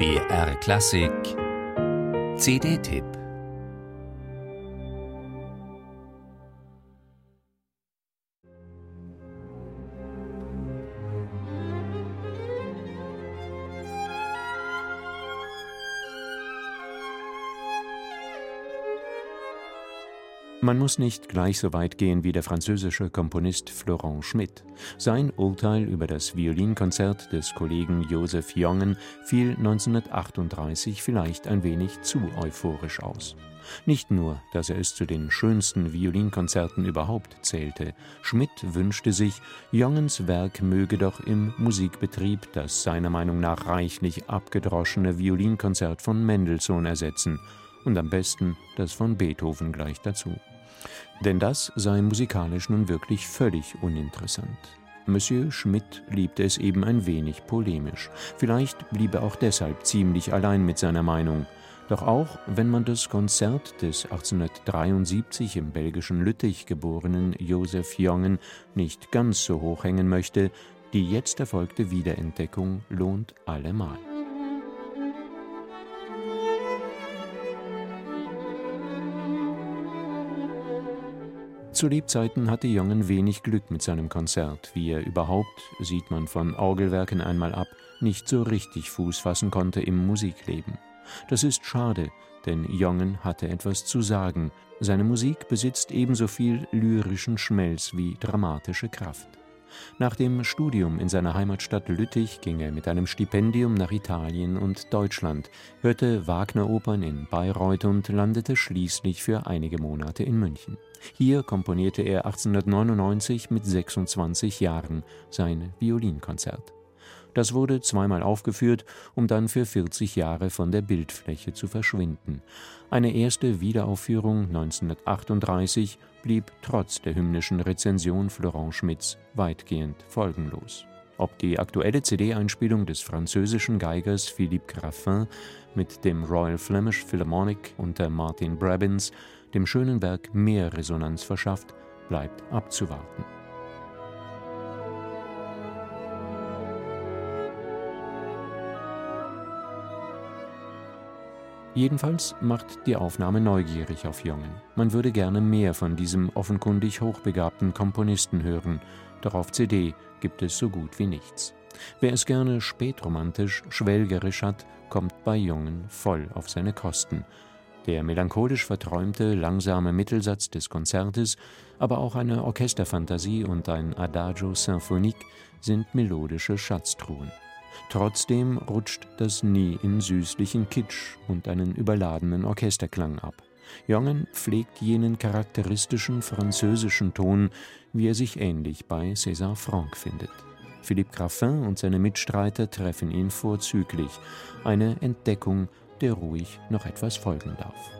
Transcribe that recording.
BR Klassik. CD-Tipp Man muss nicht gleich so weit gehen wie der französische Komponist Florent Schmitt. Sein Urteil über das Violinkonzert des Kollegen Joseph Jongen fiel 1938 vielleicht ein wenig zu euphorisch aus. Nicht nur, dass er es zu den schönsten Violinkonzerten überhaupt zählte, Schmidt wünschte sich, Jongens Werk möge doch im Musikbetrieb das seiner Meinung nach reichlich abgedroschene Violinkonzert von Mendelssohn ersetzen und am besten das von Beethoven gleich dazu. Denn das sei musikalisch nun wirklich völlig uninteressant. Monsieur Schmidt liebte es eben ein wenig polemisch. Vielleicht blieb er auch deshalb ziemlich allein mit seiner Meinung. Doch auch wenn man das Konzert des 1873 im belgischen Lüttich geborenen Joseph Jongen nicht ganz so hoch hängen möchte, die jetzt erfolgte Wiederentdeckung lohnt allemal. Zu Lebzeiten hatte Jongen wenig Glück mit seinem Konzert, wie er überhaupt, sieht man von Orgelwerken einmal ab, nicht so richtig Fuß fassen konnte im Musikleben. Das ist schade, denn Jongen hatte etwas zu sagen. Seine Musik besitzt ebenso viel lyrischen Schmelz wie dramatische Kraft. Nach dem Studium in seiner Heimatstadt Lüttich ging er mit einem Stipendium nach Italien und Deutschland, hörte Wagner-Opern in Bayreuth und landete schließlich für einige Monate in München. Hier komponierte er 1899 mit 26 Jahren sein Violinkonzert. Das wurde zweimal aufgeführt, um dann für 40 Jahre von der Bildfläche zu verschwinden. Eine erste Wiederaufführung 1938 blieb trotz der hymnischen Rezension Florent Schmidts weitgehend folgenlos. Ob die aktuelle CD-Einspielung des französischen Geigers Philippe Graffin mit dem Royal Flemish Philharmonic unter Martin Brabbins dem schönen Werk mehr Resonanz verschafft, bleibt abzuwarten. Jedenfalls macht die Aufnahme neugierig auf Jongen. Man würde gerne mehr von diesem offenkundig hochbegabten Komponisten hören, doch auf CD gibt es so gut wie nichts. Wer es gerne spätromantisch, schwelgerisch hat, kommt bei Jongen voll auf seine Kosten. Der melancholisch verträumte, langsame Mittelsatz des Konzertes, aber auch eine Orchesterfantasie und ein Adagio symphonique sind melodische Schatztruhen. Trotzdem rutscht das nie in süßlichen Kitsch und einen überladenen Orchesterklang ab. Jongen pflegt jenen charakteristischen französischen Ton, wie er sich ähnlich bei César Franck findet. Philippe Graffin und seine Mitstreiter treffen ihn vorzüglich, eine Entdeckung, der ruhig noch etwas folgen darf.